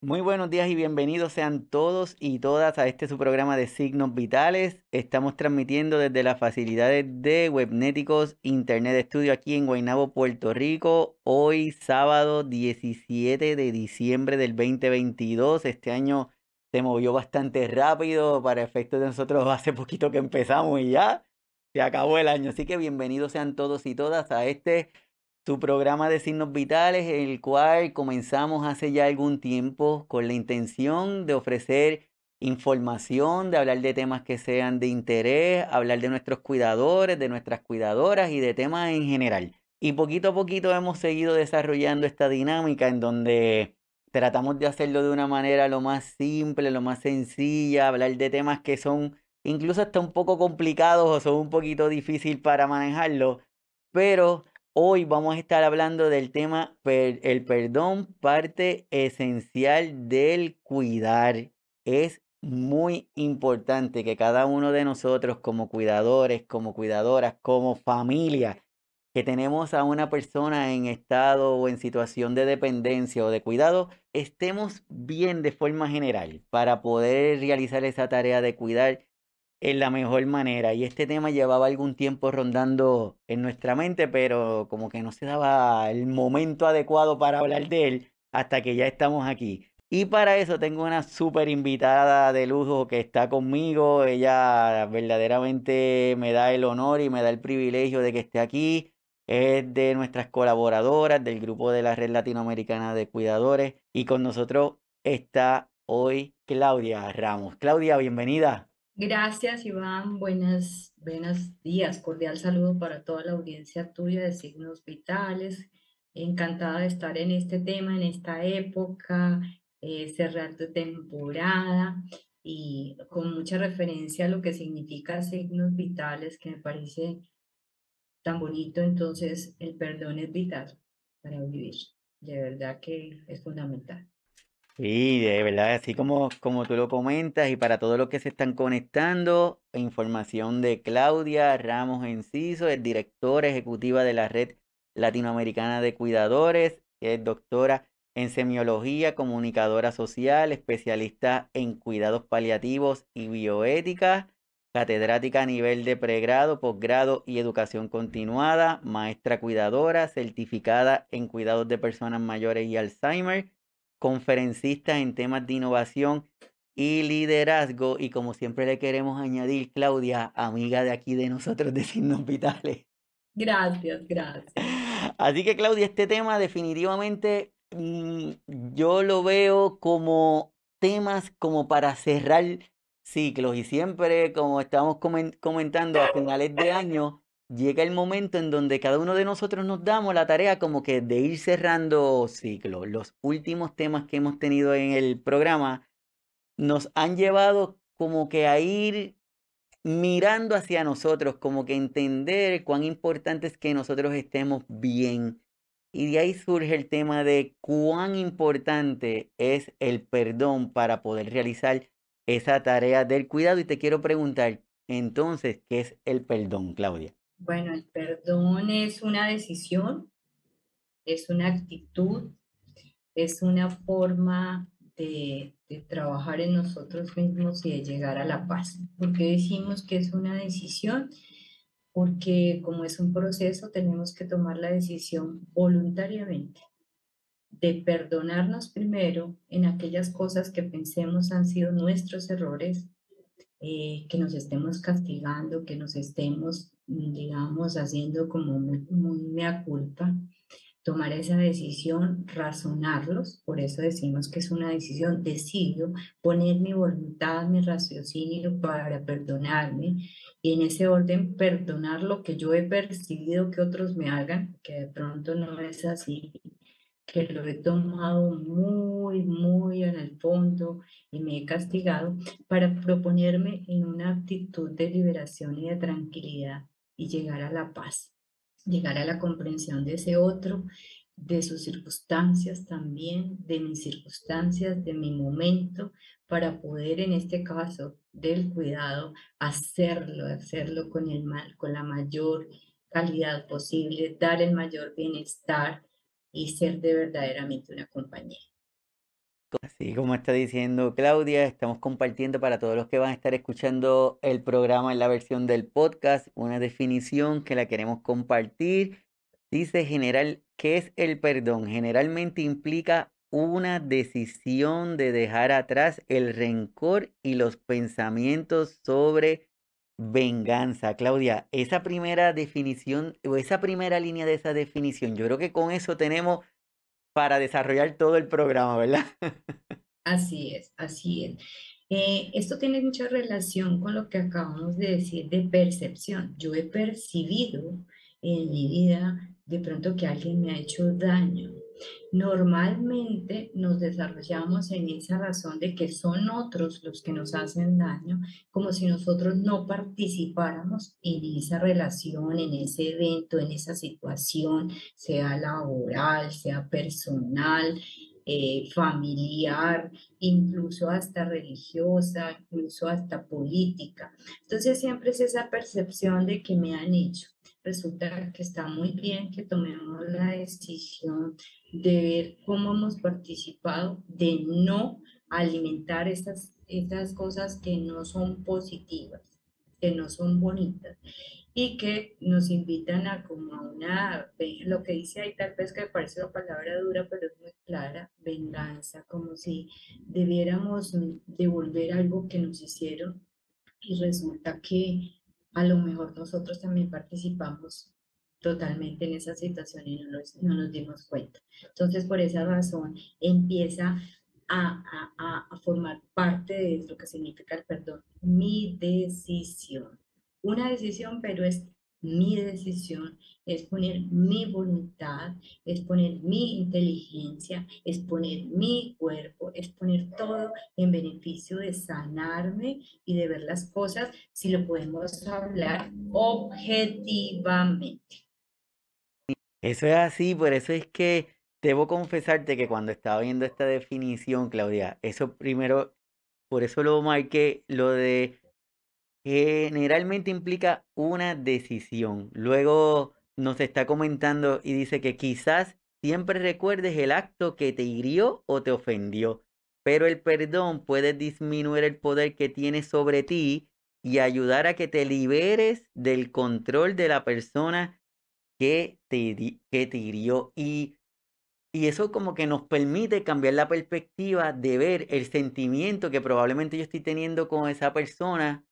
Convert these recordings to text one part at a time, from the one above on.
Muy buenos días y bienvenidos sean todos y todas a este su programa de signos vitales. Estamos transmitiendo desde las facilidades de Webnéticos Internet Studio aquí en Guaynabo, Puerto Rico. Hoy sábado 17 de diciembre del 2022. Este año se movió bastante rápido para efectos de nosotros hace poquito que empezamos y ya se acabó el año. Así que bienvenidos sean todos y todas a este tu programa de signos vitales, el cual comenzamos hace ya algún tiempo con la intención de ofrecer información, de hablar de temas que sean de interés, hablar de nuestros cuidadores, de nuestras cuidadoras y de temas en general. Y poquito a poquito hemos seguido desarrollando esta dinámica en donde tratamos de hacerlo de una manera lo más simple, lo más sencilla, hablar de temas que son incluso hasta un poco complicados o son un poquito difícil para manejarlo, pero Hoy vamos a estar hablando del tema el perdón, parte esencial del cuidar. Es muy importante que cada uno de nosotros como cuidadores, como cuidadoras, como familia, que tenemos a una persona en estado o en situación de dependencia o de cuidado, estemos bien de forma general para poder realizar esa tarea de cuidar en la mejor manera. Y este tema llevaba algún tiempo rondando en nuestra mente, pero como que no se daba el momento adecuado para hablar de él hasta que ya estamos aquí. Y para eso tengo una súper invitada de lujo que está conmigo. Ella verdaderamente me da el honor y me da el privilegio de que esté aquí. Es de nuestras colaboradoras del grupo de la Red Latinoamericana de Cuidadores. Y con nosotros está hoy Claudia Ramos. Claudia, bienvenida. Gracias, Iván. Buenas, buenos días. Cordial saludo para toda la audiencia tuya de signos vitales. Encantada de estar en este tema, en esta época, eh, cerrar tu temporada y con mucha referencia a lo que significa signos vitales, que me parece tan bonito. Entonces, el perdón es vital para vivir. De verdad que es fundamental. Sí, de verdad, así como, como tú lo comentas y para todos los que se están conectando, información de Claudia Ramos Enciso, es directora ejecutiva de la Red Latinoamericana de Cuidadores, es doctora en semiología, comunicadora social, especialista en cuidados paliativos y bioética, catedrática a nivel de pregrado, posgrado y educación continuada, maestra cuidadora, certificada en cuidados de personas mayores y Alzheimer conferencista en temas de innovación y liderazgo. Y como siempre le queremos añadir, Claudia, amiga de aquí de nosotros de Signos Vitales. Gracias, gracias. Así que Claudia, este tema definitivamente mm, yo lo veo como temas como para cerrar ciclos y siempre como estamos comentando a finales de año llega el momento en donde cada uno de nosotros nos damos la tarea como que de ir cerrando ciclos. Los últimos temas que hemos tenido en el programa nos han llevado como que a ir mirando hacia nosotros, como que entender cuán importante es que nosotros estemos bien. Y de ahí surge el tema de cuán importante es el perdón para poder realizar esa tarea del cuidado. Y te quiero preguntar, entonces, ¿qué es el perdón, Claudia? Bueno, el perdón es una decisión, es una actitud, es una forma de, trabajar en nosotros mismos y de llegar a la paz. ¿Por qué decimos que es una decisión? Porque como es un proceso, tenemos que tomar la decisión voluntariamente de perdonarnos primero en aquellas cosas que pensemos han sido nuestros errores, eh, que nos estemos castigando, que nos estemos digamos, haciendo como muy, muy mea culpa, tomar esa decisión, razonarlos, por eso decimos que es una decisión, decido poner mi voluntad, mi raciocinio para perdonarme y en ese orden perdonar lo que yo he percibido que otros me hagan, que de pronto no es así, que lo he tomado muy, muy en el fondo y me he castigado para proponerme en una actitud de liberación y de tranquilidad y llegar a la paz, llegar a la comprensión de ese otro, de sus circunstancias también, de mis circunstancias, de mi momento, para poder en este caso del cuidado hacerlo, hacerlo con el mal, con la mayor calidad posible, dar el mayor bienestar y ser de verdaderamente una compañía. Así como está diciendo Claudia, estamos compartiendo para todos los que van a estar escuchando el programa en la versión del podcast una definición que la queremos compartir. Dice general, ¿qué es el perdón? Generalmente implica una decisión de dejar atrás el rencor y los pensamientos sobre venganza. Claudia, esa primera definición o esa primera línea de esa definición, yo creo que con eso tenemos para desarrollar todo el programa, ¿verdad? Así es, así es. Eh, esto tiene mucha relación con lo que acabamos de decir de percepción. Yo he percibido en mi vida de pronto que alguien me ha hecho daño. Normalmente nos desarrollamos en esa razón de que son otros los que nos hacen daño, como si nosotros no participáramos en esa relación, en ese evento, en esa situación, sea laboral, sea personal, eh, familiar, incluso hasta religiosa, incluso hasta política. Entonces siempre es esa percepción de que me han hecho. Resulta que está muy bien que tomemos la decisión de ver cómo hemos participado, de no alimentar estas, estas cosas que no son positivas, que no son bonitas y que nos invitan a como a una, lo que dice ahí tal vez que parece una palabra dura, pero es muy clara, venganza, como si debiéramos devolver algo que nos hicieron y resulta que a lo mejor nosotros también participamos totalmente en esa situación y no nos, no nos dimos cuenta. Entonces, por esa razón, empieza a, a, a formar parte de lo que significa el perdón, mi decisión una decisión, pero es mi decisión, es poner mi voluntad, es poner mi inteligencia, es poner mi cuerpo, es poner todo en beneficio de sanarme y de ver las cosas, si lo podemos hablar objetivamente. Eso es así, por eso es que debo confesarte que cuando estaba viendo esta definición, Claudia, eso primero, por eso lo marqué, lo de generalmente implica una decisión. Luego nos está comentando y dice que quizás siempre recuerdes el acto que te hirió o te ofendió, pero el perdón puede disminuir el poder que tienes sobre ti y ayudar a que te liberes del control de la persona que te, que te hirió. Y, y eso como que nos permite cambiar la perspectiva de ver el sentimiento que probablemente yo estoy teniendo con esa persona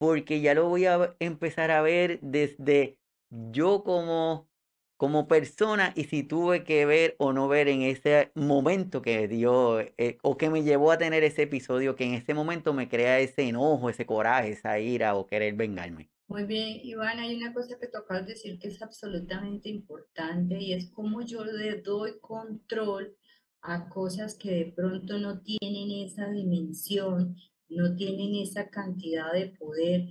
porque ya lo voy a empezar a ver desde yo como, como persona y si tuve que ver o no ver en ese momento que dio eh, o que me llevó a tener ese episodio que en ese momento me crea ese enojo, ese coraje, esa ira o querer vengarme. Muy bien, Iván, hay una cosa que tocas decir que es absolutamente importante y es cómo yo le doy control a cosas que de pronto no tienen esa dimensión no tienen esa cantidad de poder,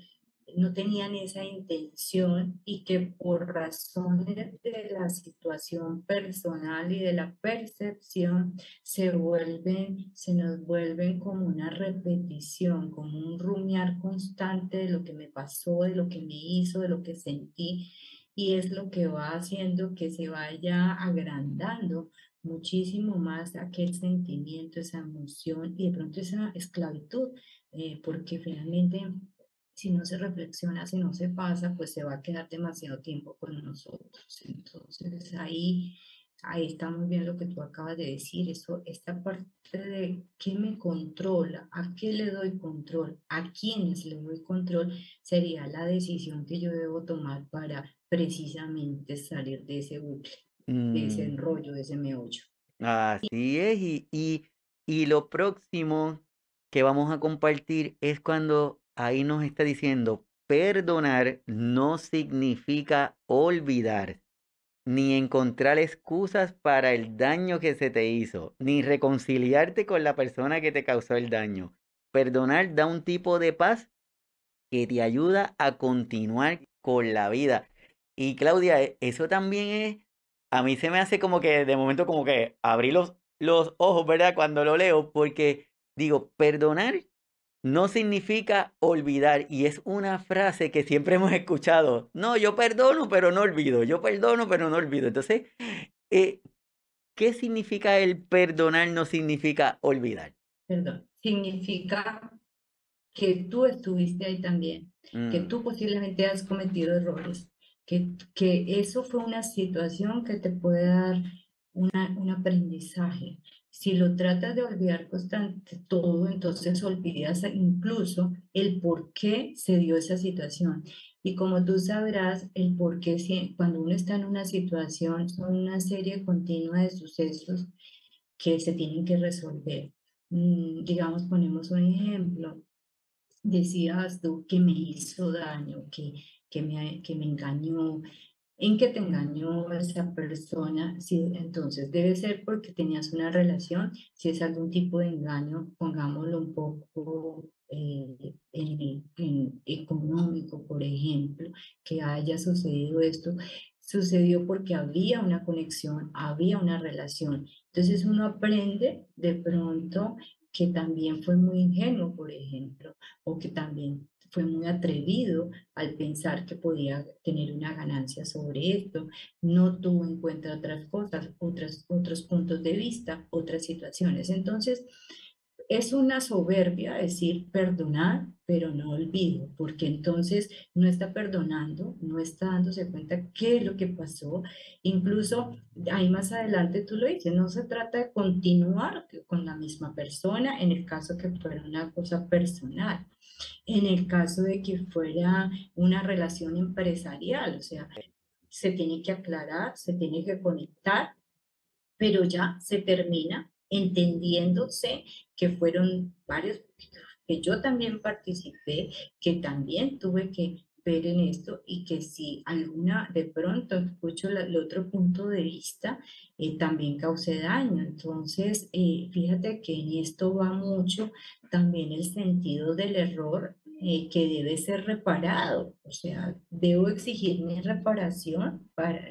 no tenían esa intención y que por razones de la situación personal y de la percepción se vuelven, se nos vuelven como una repetición, como un rumiar constante de lo que me pasó, de lo que me hizo, de lo que sentí y es lo que va haciendo que se vaya agrandando muchísimo más aquel sentimiento, esa emoción y de pronto esa esclavitud, eh, porque finalmente si no se reflexiona, si no se pasa, pues se va a quedar demasiado tiempo con nosotros. Entonces ahí, ahí está muy bien lo que tú acabas de decir, eso, esta parte de qué me controla, a qué le doy control, a quiénes le doy control, sería la decisión que yo debo tomar para precisamente salir de ese bucle de ese mm. enrollo, de ese meollo. Así es, y, y, y lo próximo que vamos a compartir es cuando ahí nos está diciendo, perdonar no significa olvidar, ni encontrar excusas para el daño que se te hizo, ni reconciliarte con la persona que te causó el daño. Perdonar da un tipo de paz que te ayuda a continuar con la vida. Y Claudia, e, eso también es a mí se me hace como que de momento como que abrí los, los ojos, ¿verdad? Cuando lo leo, porque digo, perdonar no significa olvidar y es una frase que siempre hemos escuchado. No, yo perdono, pero no olvido. Yo perdono, pero no olvido. Entonces, eh, ¿qué significa el perdonar no significa olvidar? Perdón, significa que tú estuviste ahí también, que Mm, tú posiblemente has cometido errores, que, que eso fue una situación que te puede dar una, un aprendizaje. Si lo tratas de olvidar constante todo, entonces olvidas incluso el por qué se dio esa situación. Y como tú sabrás, el por qué cuando uno está en una situación son una serie continua de sucesos que se tienen que resolver. Mm, digamos, ponemos un ejemplo decías tú que me hizo daño, que, que me, que me engañó. ¿En qué te engañó esa persona? Sí, entonces debe ser porque tenías una relación. Si es algún tipo de engaño, pongámoslo un poco eh, en económico, por ejemplo, que haya sucedido esto. Sucedió porque había una conexión, había una relación. Entonces uno aprende de pronto que también fue muy ingenuo, por ejemplo, o que también fue muy atrevido al pensar que podía tener una ganancia sobre esto, no tuvo en cuenta otras cosas, otras, otros puntos de vista, otras situaciones. Entonces, es una soberbia decir perdonar, pero no olvido, porque entonces no está perdonando, no está dándose cuenta qué es lo que pasó. Incluso ahí más adelante tú lo dices, no se trata de continuar con la misma persona en el caso que fuera una cosa personal, en el caso de que fuera una relación empresarial, o sea, se tiene que aclarar, se tiene que conectar pero ya se termina entendiéndose que fueron varios, que yo también participé, que también tuve que ver en esto y que si alguna de pronto escucho el otro punto de vista, eh, también causé daño. Entonces, eh, fíjate que en esto va mucho también el sentido del error. eh, que debe ser reparado, o sea, debo exigir mi reparación, para,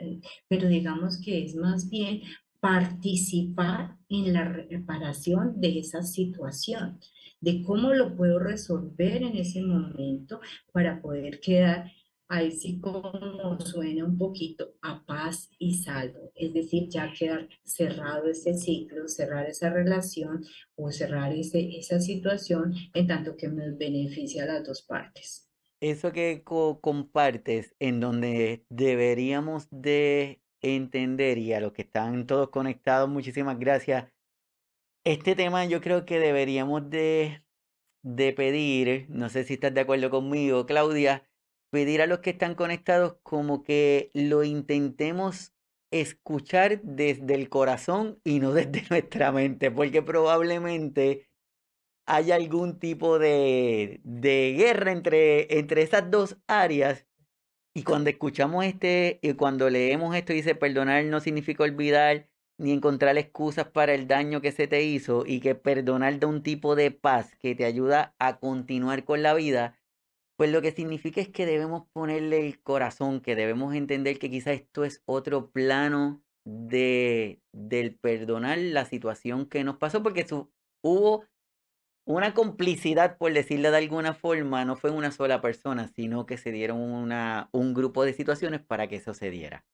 pero digamos que es más bien participar en la reparación de esa situación, de cómo lo puedo resolver en ese momento para poder quedar, ahí sí como suena un poquito, a paz y salvo. Es decir, ya quedar cerrado ese ciclo, cerrar esa relación o cerrar ese, esa situación en tanto que me beneficia a las dos partes. Eso que co- compartes, en donde deberíamos de entender, y a los que están todos conectados, muchísimas gracias. Este tema yo creo que deberíamos de, de pedir, no sé si estás de acuerdo conmigo, Claudia, pedir a los que están conectados como que lo intentemos escuchar desde el corazón y no desde nuestra mente, porque probablemente hay algún tipo de, de guerra entre, entre esas dos áreas. Y cuando escuchamos este, y cuando leemos esto, dice perdonar no significa olvidar ni encontrar excusas para el daño que se te hizo y que perdonar da un tipo de paz que te ayuda a continuar con la vida, pues lo que significa es que debemos ponerle el corazón, que debemos entender que quizás esto es otro plano de, del perdonar la situación que nos pasó, porque su, hubo una complicidad, por decirlo de alguna forma, no fue una sola persona, sino que se dieron una, un grupo de situaciones para que eso se diera.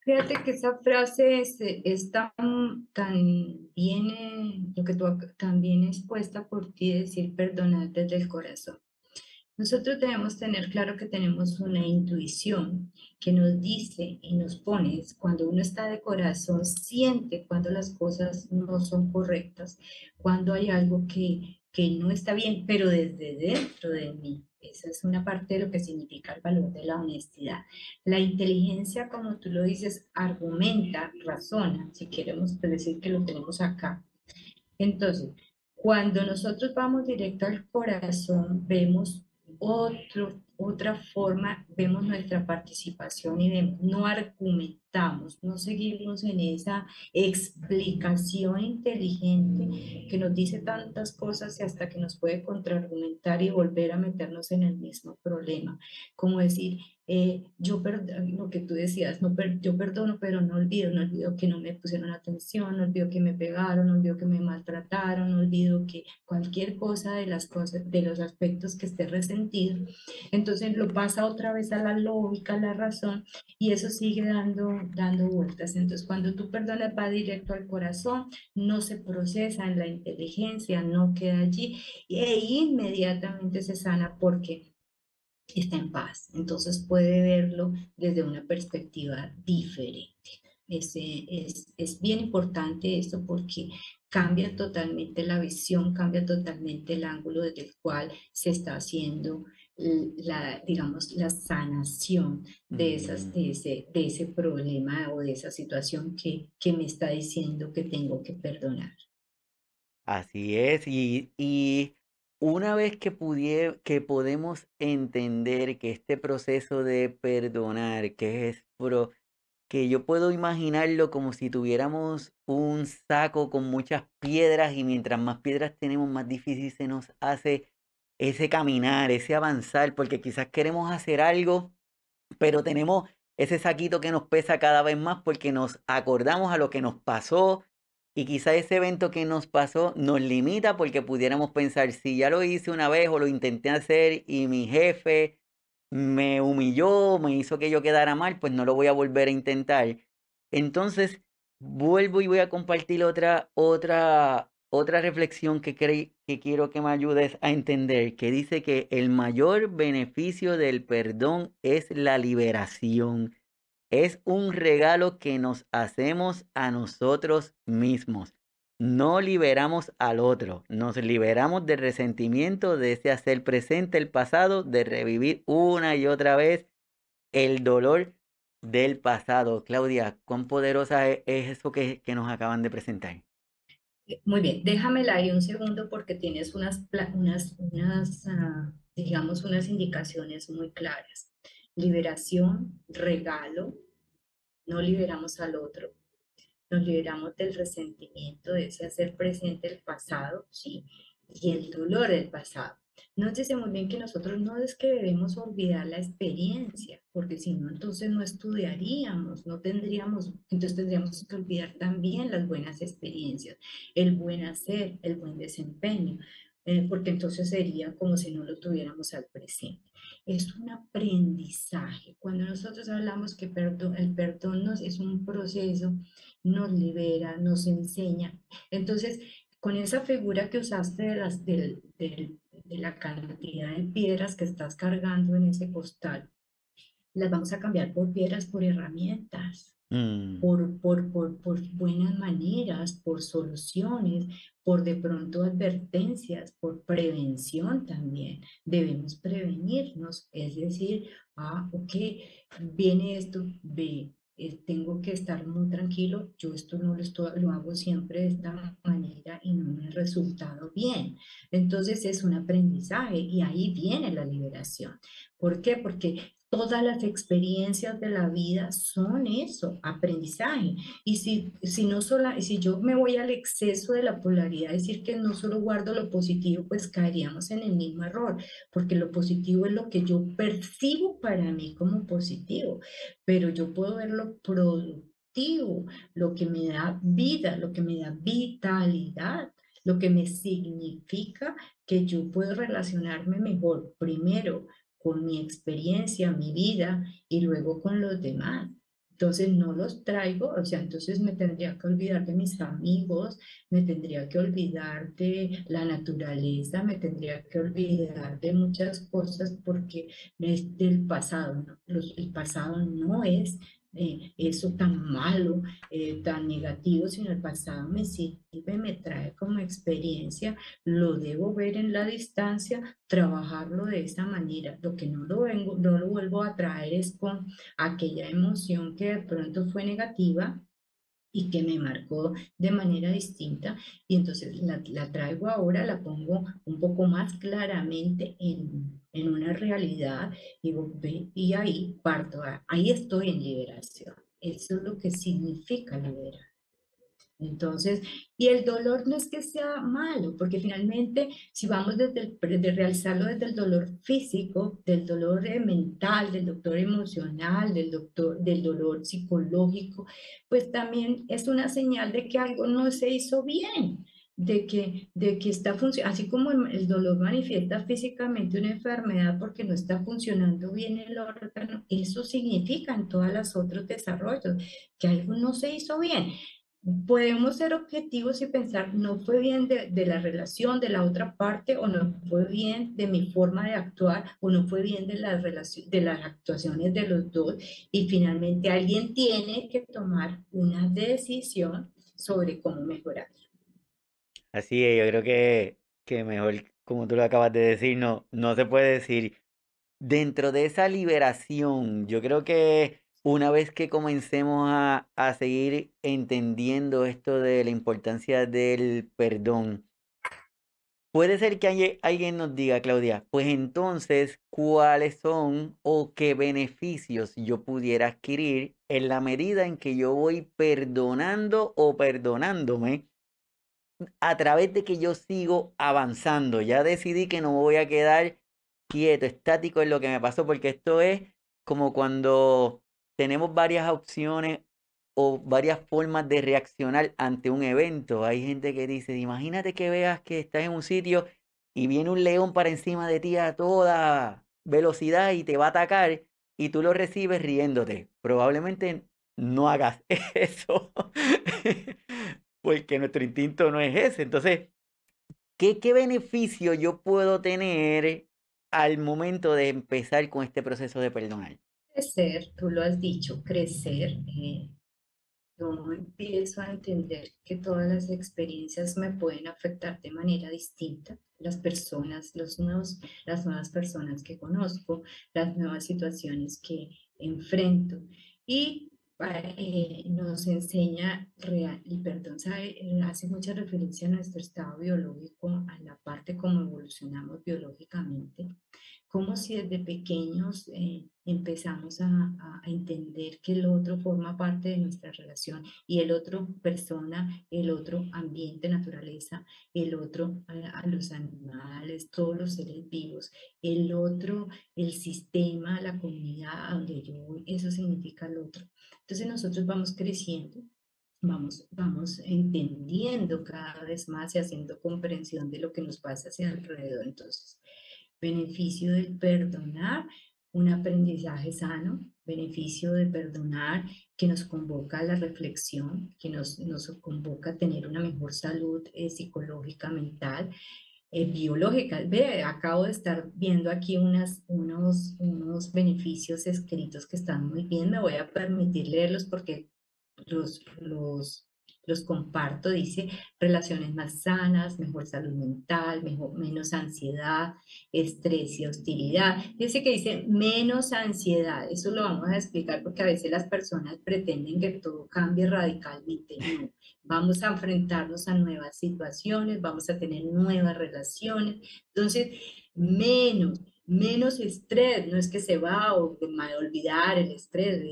Fíjate que esa frase es, es tan, tan bien, lo que tú tan bien expuesta por ti, decir perdonar desde el corazón. Nosotros debemos tener claro que tenemos una intuición que nos dice y nos pone, cuando uno está de corazón, siente cuando las cosas no son correctas, cuando hay algo que, que no está bien, pero desde dentro de mí. Esa es una parte de lo que significa el valor de la honestidad. La inteligencia, como tú lo dices, argumenta, razona, si queremos decir que lo tenemos acá. Entonces, cuando nosotros vamos directo al corazón, vemos otro, otra forma, vemos nuestra participación y vemos, no argumentamos, no seguimos en esa explicación inteligente que nos dice tantas cosas y hasta que nos puede contraargumentar y volver a meternos en el mismo problema. Como decir, eh, yo perdono, lo que tú decías, no per- yo perdono, pero no olvido, no olvido que no me pusieron atención, no olvido que me pegaron, no olvido que me maltrataron, no olvido que cualquier cosa de las cosas, de los aspectos que esté resentido, entonces lo pasa otra vez a la lógica, a la razón, y eso sigue dando dando vueltas. Entonces, cuando tú perdonas, va directo al corazón, no se procesa en la inteligencia, no queda allí e inmediatamente se sana porque está en paz. Entonces puede verlo desde una perspectiva diferente. Es, es, es, bien importante esto porque cambia totalmente la visión, cambia totalmente el ángulo desde el cual se está haciendo la, digamos, la sanación de, esas, mm. de, ese, de ese problema o de esa situación que, que me está diciendo que tengo que perdonar. Así es, y, y una vez que, pudie, que podemos entender que este proceso de perdonar, que es pro, que yo puedo imaginarlo como si tuviéramos un saco con muchas piedras y mientras más piedras tenemos, más difícil se nos hace ese caminar, ese avanzar, porque quizás queremos hacer algo, pero tenemos ese saquito que nos pesa cada vez más porque nos acordamos a lo que nos pasó y quizás ese evento que nos pasó nos limita porque pudiéramos pensar, si ya lo hice una vez o lo intenté hacer y mi jefe me humilló, me hizo que yo quedara mal, pues no lo voy a volver a intentar. Entonces, vuelvo y voy a compartir otra, otra, otra reflexión que, que quiero que me ayudes a entender, que dice que el mayor beneficio del perdón es la liberación. Es un regalo que nos hacemos a nosotros mismos. No liberamos al otro, nos liberamos del resentimiento, de ese hacer presente el pasado, de revivir una y otra vez el dolor del pasado. Claudia, ¿cuán poderosa e-, es, eso que, que nos acaban de presentar? Muy bien, déjamela ahí un segundo porque tienes unas, unas, unas uh, digamos, unas indicaciones muy claras. Liberación, regalo, no liberamos al otro, nos liberamos del resentimiento, de ese hacer presente el pasado, ¿sí? Y el dolor del pasado. Nótese muy bien que nosotros no es que debemos olvidar la experiencia, porque si no, entonces no estudiaríamos, no tendríamos, entonces tendríamos que olvidar también las buenas experiencias, el buen hacer, el buen desempeño, eh, porque entonces sería como si no lo tuviéramos al presente. Es un aprendizaje. Cuando nosotros hablamos que perdón, el perdón nos, es un proceso, nos libera, nos enseña. Entonces, con esa figura que usaste de las, del de la cantidad de piedras que estás cargando en ese costal, las vamos a cambiar por piedras, por herramientas, mm. por, por, por, por buenas maneras, por soluciones, por de pronto advertencias, por prevención también. Debemos prevenirnos, es decir, ah, ok, viene esto, ve, eh, tengo que estar muy tranquilo, yo esto no lo, estoy, lo hago siempre de esta manera y no me ha resultado bien. Entonces es un aprendizaje y ahí viene la liberación. ¿Por qué? Porque Todas las experiencias de la vida son eso, aprendizaje. Y si, si, no solo, si yo me voy al exceso de la polaridad, decir que no solo guardo lo positivo, pues caeríamos en el mismo error, porque lo positivo es lo que yo percibo para mí como positivo, pero yo puedo ver lo productivo, lo que me da vida, lo que me da vitalidad lo que me significa que yo puedo relacionarme mejor primero con mi experiencia, mi vida y luego con los demás. Entonces no los traigo, o sea, entonces me tendría que olvidar de mis amigos, me tendría que olvidar de la naturaleza, me tendría que olvidar de muchas cosas porque es del pasado. el pasado no es eh, eso tan malo, eh, tan negativo, sino el pasado me sirve, me trae como experiencia, lo debo ver en la distancia, trabajarlo de esa manera. Lo que no lo, vengo, no lo vuelvo a traer es con aquella emoción que de pronto fue negativa y que me marcó de manera distinta y entonces la, la, traigo ahora, la pongo un poco más claramente en, en una realidad y, y ahí parto, ahí estoy en liberación. Eso es lo que significa liberar. Entonces, y el dolor no es que sea malo, porque finalmente, si vamos desde el, de realizarlo desde el dolor físico, del dolor eh, mental, del dolor emocional, del, doctor, del dolor psicológico, pues también es una señal de que algo no se hizo bien. De que, de que está funcionando, así como el dolor manifiesta físicamente una enfermedad porque no está funcionando bien el órgano, eso significa en todos los otros desarrollos que algo no se hizo bien podemos ser objetivos y pensar, no fue bien de, la relación de la otra parte, o no fue bien de mi forma de actuar, o no fue bien de, la de las actuaciones de los dos, y finalmente alguien tiene que tomar una decisión sobre cómo mejorar. Así es, yo creo que, que mejor, como tú lo acabas de decir, no, no se puede decir. Dentro de esa liberación, yo creo que una vez que comencemos a, a seguir entendiendo esto de la importancia del perdón, puede ser que alguien nos diga, Claudia, pues entonces, ¿cuáles son o qué beneficios yo pudiera adquirir en la medida en que yo voy perdonando o perdonándome a través de que yo sigo avanzando? Ya decidí que no me voy a quedar quieto, estático en lo que me pasó, porque esto es como cuando tenemos varias opciones o varias formas de reaccionar ante un evento. Hay gente que dice, imagínate que veas que estás en un sitio y viene un león para encima de ti a toda velocidad y te va a atacar y tú lo recibes riéndote. Probablemente no hagas eso porque nuestro instinto no es ese. Entonces, ¿qué, ¿qué beneficio yo puedo tener al momento de empezar con este proceso de perdonar? crecer, tú lo has dicho, crecer, eh, yo empiezo a entender que todas las experiencias me pueden afectar de manera distinta. Las personas, los nuevos, las nuevas personas que conozco, las nuevas situaciones que enfrento. Y eh, nos enseña real, y perdón, sabe, hace mucha referencia a nuestro estado biológico, a la parte como evolucionamos biológicamente como si desde pequeños eh, empezamos a, entender que el otro forma parte de nuestra relación y el otro persona, el otro ambiente, naturaleza, el otro a, los animales, todos los seres vivos, el otro, el sistema, la comunidad donde yo voy, eso significa el otro. Entonces nosotros vamos creciendo vamos, vamos entendiendo cada vez más y haciendo comprensión de lo que nos pasa hacia alrededor. Entonces, beneficio del perdonar, un aprendizaje sano, beneficio de perdonar que nos convoca a la reflexión, que nos, nos convoca a tener una mejor salud eh, psicológica, mental, eh, biológica. Ve, acabo de estar viendo aquí unas, unos, unos beneficios escritos que están muy bien, me voy a permitir leerlos porque los, los los comparto, dice, relaciones más sanas, mejor salud mental, menos ansiedad, estrés y hostilidad. Dice que dice menos ansiedad, eso lo vamos a explicar porque a veces las personas pretenden que todo cambie radicalmente. Vamos a enfrentarnos a nuevas situaciones, vamos a tener nuevas relaciones, entonces menos, menos estrés, no es que se va a olvidar el estrés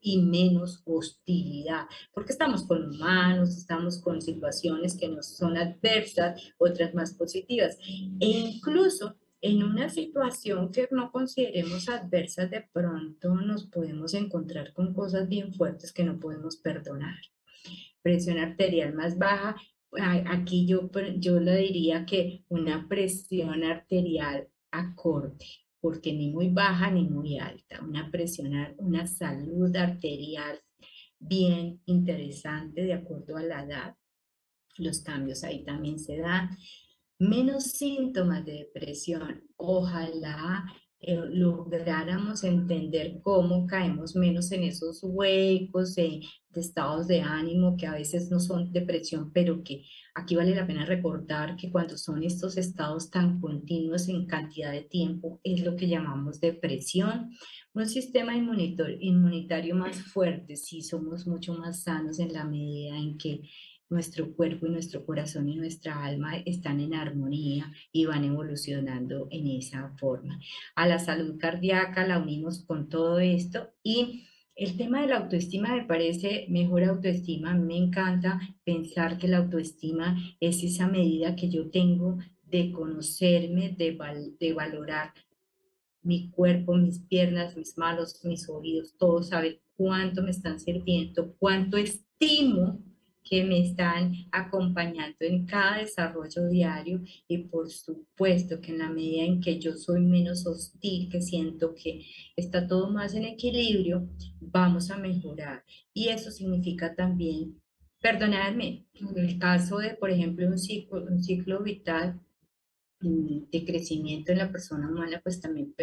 y menos hostilidad, porque estamos con humanos, estamos con situaciones que nos son adversas, otras más positivas, e incluso en una situación que no consideremos adversa, de pronto nos podemos encontrar con cosas bien fuertes que no podemos perdonar. Presión arterial más baja, aquí yo, yo le diría que una presión arterial acorde, porque ni muy baja ni muy alta, una presión, una salud arterial bien interesante de acuerdo a la edad. Los cambios ahí también se dan. Menos síntomas de depresión. Ojalá eh, lográramos entender cómo caemos menos en esos huecos de, estados de ánimo que a veces no son depresión, pero que aquí vale la pena recordar que cuando son estos estados tan continuos en cantidad de tiempo, es lo que llamamos depresión. Un sistema inmunitario más fuerte, si somos mucho más sanos en la medida en que nuestro cuerpo y nuestro corazón y nuestra alma están en armonía y van evolucionando en esa forma. A la salud cardíaca la unimos con todo esto y el tema de la autoestima me parece mejor autoestima. Me encanta pensar que la autoestima es esa medida que yo tengo de conocerme, de, de valorar mi cuerpo, mis piernas, mis manos, mis oídos, todo saber cuánto me están sirviendo, cuánto estimo que me están acompañando en cada desarrollo diario y por supuesto que en la medida en que yo soy menos hostil, que siento que está todo más en equilibrio, vamos a mejorar. Y eso significa también perdonarme. En el caso de, por ejemplo, un ciclo, un ciclo vital, de crecimiento en la persona humana, pues también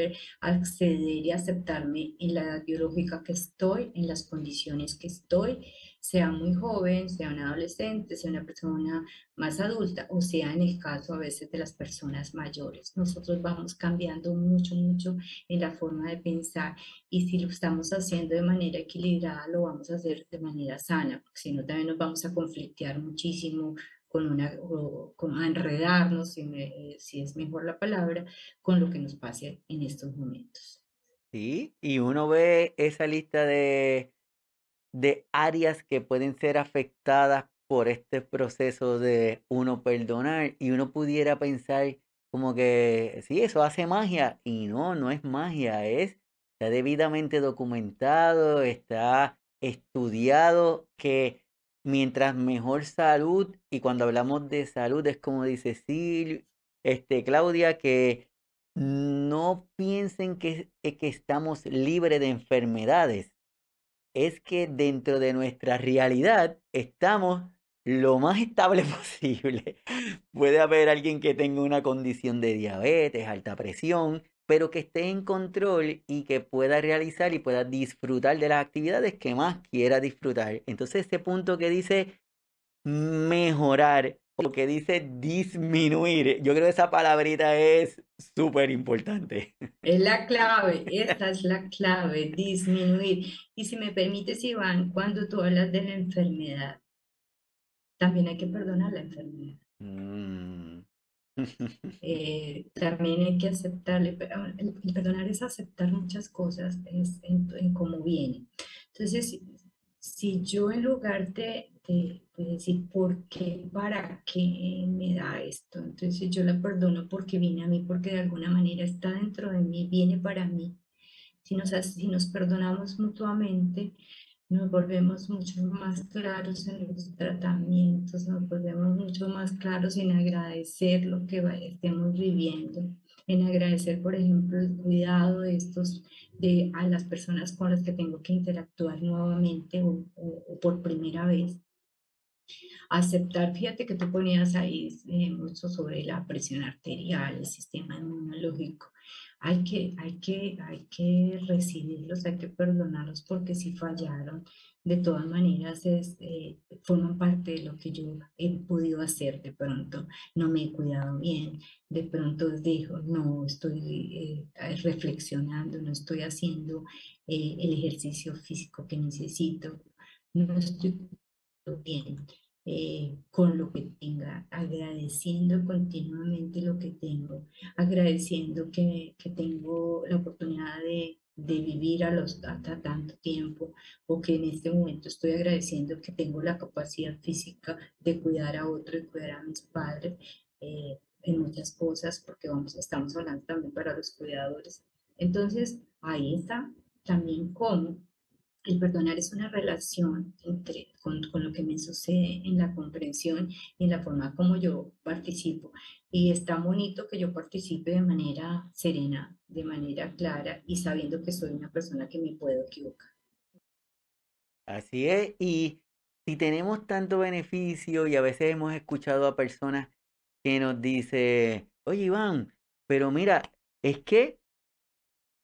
acceder y aceptarme en la edad biológica que estoy, en las condiciones que estoy, sea muy joven, sea un adolescente, sea una persona más adulta o sea en el caso a veces de las personas mayores. Nosotros vamos cambiando mucho, mucho en la forma de pensar y si lo estamos haciendo de manera equilibrada, lo vamos a hacer de manera sana, porque si no también nos vamos a conflictear muchísimo con una, con, a enredarnos, si, si es mejor la palabra, con lo que nos pase en estos momentos. Sí, y uno ve esa lista de, de áreas que pueden ser afectadas por este proceso de uno perdonar y uno pudiera pensar como que sí, eso hace magia y no, no es magia, es está debidamente documentado, está estudiado que mientras mejor salud, y cuando hablamos de salud es como dice Sil, este, Claudia, que no piensen que, eh, que estamos libres de enfermedades. Es que dentro de nuestra realidad estamos lo más estable posible. Puede haber alguien que tenga una condición de diabetes, alta presión, pero que esté en control y que pueda realizar y pueda disfrutar de las actividades que más quiera disfrutar. Entonces ese punto que dice mejorar o que dice disminuir, yo creo que esa palabrita es súper importante. Es la clave, esta es la clave, disminuir. Y si me permites, Iván, cuando tú hablas de la enfermedad, también hay que perdonar la enfermedad. Mm. Eh, también hay que aceptarle, el, perdonar es aceptar muchas cosas es en, cómo viene. Entonces, si, yo en lugar de, decir por qué, para qué me da esto, entonces yo la perdono porque viene a mí, porque de alguna manera está dentro de mí, viene para mí. Si nos, si nos perdonamos mutuamente, nos volvemos mucho más claros en los tratamientos, nos volvemos mucho más claros en agradecer lo que estemos viviendo, en agradecer, por ejemplo, el cuidado de estos, de a las personas con las que tengo que interactuar nuevamente o, por primera vez. Aceptar, fíjate que tú ponías ahí eh, mucho sobre la presión arterial, el sistema inmunológico hay que, hay que, hay que recibirlos, hay que perdonarlos porque si fallaron, de todas maneras es, eh, forman parte de lo que yo he podido hacer de pronto. No me he cuidado bien, de pronto dijo, no estoy eh, reflexionando, no estoy haciendo eh, el ejercicio físico que necesito, no estoy bien. Eh, con lo que tenga, agradeciendo continuamente lo que tengo, agradeciendo que, que tengo la oportunidad de, de vivir a los, hasta tanto tiempo o que en este momento estoy agradeciendo que tengo la capacidad física de cuidar a otro y cuidar a mis padres eh, en muchas cosas porque vamos, estamos hablando también para los cuidadores. Entonces, ahí está también cómo el perdonar es una relación entre, con, con, lo que me sucede en la comprensión y en la forma como yo participo. Y está bonito que yo participe de manera serena, de manera clara y sabiendo que soy una persona que me puedo equivocar. Así es, y si tenemos tanto beneficio y a veces hemos escuchado a personas que nos dice, oye Iván, pero mira, es que,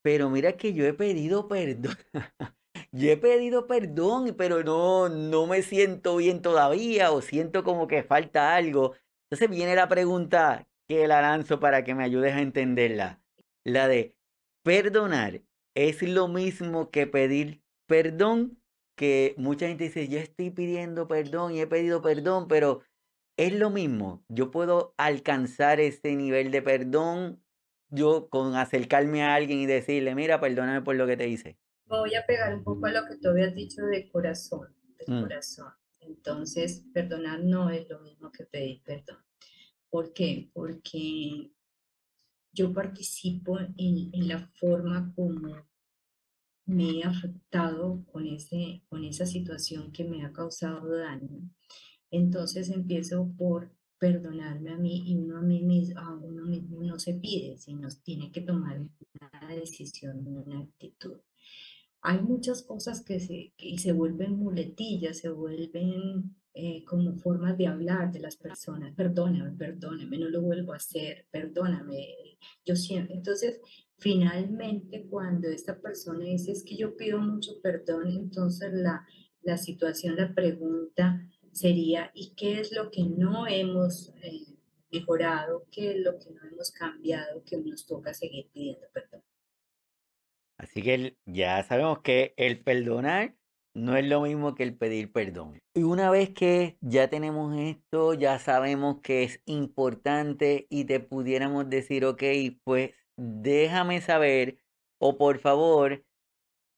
pero mira que yo he pedido perdón. yo he pedido perdón, pero no, no me siento bien todavía o siento como que falta algo. Entonces viene la pregunta que la lanzo para que me ayudes a entenderla. La de perdonar es lo mismo que pedir perdón, que mucha gente dice, yo estoy pidiendo perdón y he pedido perdón, pero es lo mismo. Yo puedo alcanzar ese nivel de perdón yo con acercarme a alguien y decirle, mira, perdóname por lo que te hice voy a pegar un poco a lo que tú habías dicho de corazón, de mm. corazón. Entonces, perdonar no es lo mismo que pedir perdón. ¿Por qué? Porque yo participo en, en la forma como me he afectado con, ese, con esa situación que me ha causado daño. Entonces empiezo por perdonarme a mí y uno a, mí mismo, a uno mismo no se pide, sino tiene que tomar una decisión, una actitud. Hay muchas cosas que se, que se vuelven muletillas, se vuelven eh, como formas de hablar de las personas. Perdóname, perdóname, no lo vuelvo a hacer, perdóname. Yo siempre, entonces, finalmente, cuando esta persona dice es que yo pido mucho perdón, entonces la, la situación, la pregunta sería, ¿y qué es lo que no hemos eh, mejorado? ¿Qué es lo que no hemos cambiado que nos toca seguir pidiendo perdón? Así que ya sabemos que el perdonar no es lo mismo que el pedir perdón. Y una vez que ya tenemos esto, ya sabemos que es importante y te pudiéramos decir, ok, pues déjame saber o por favor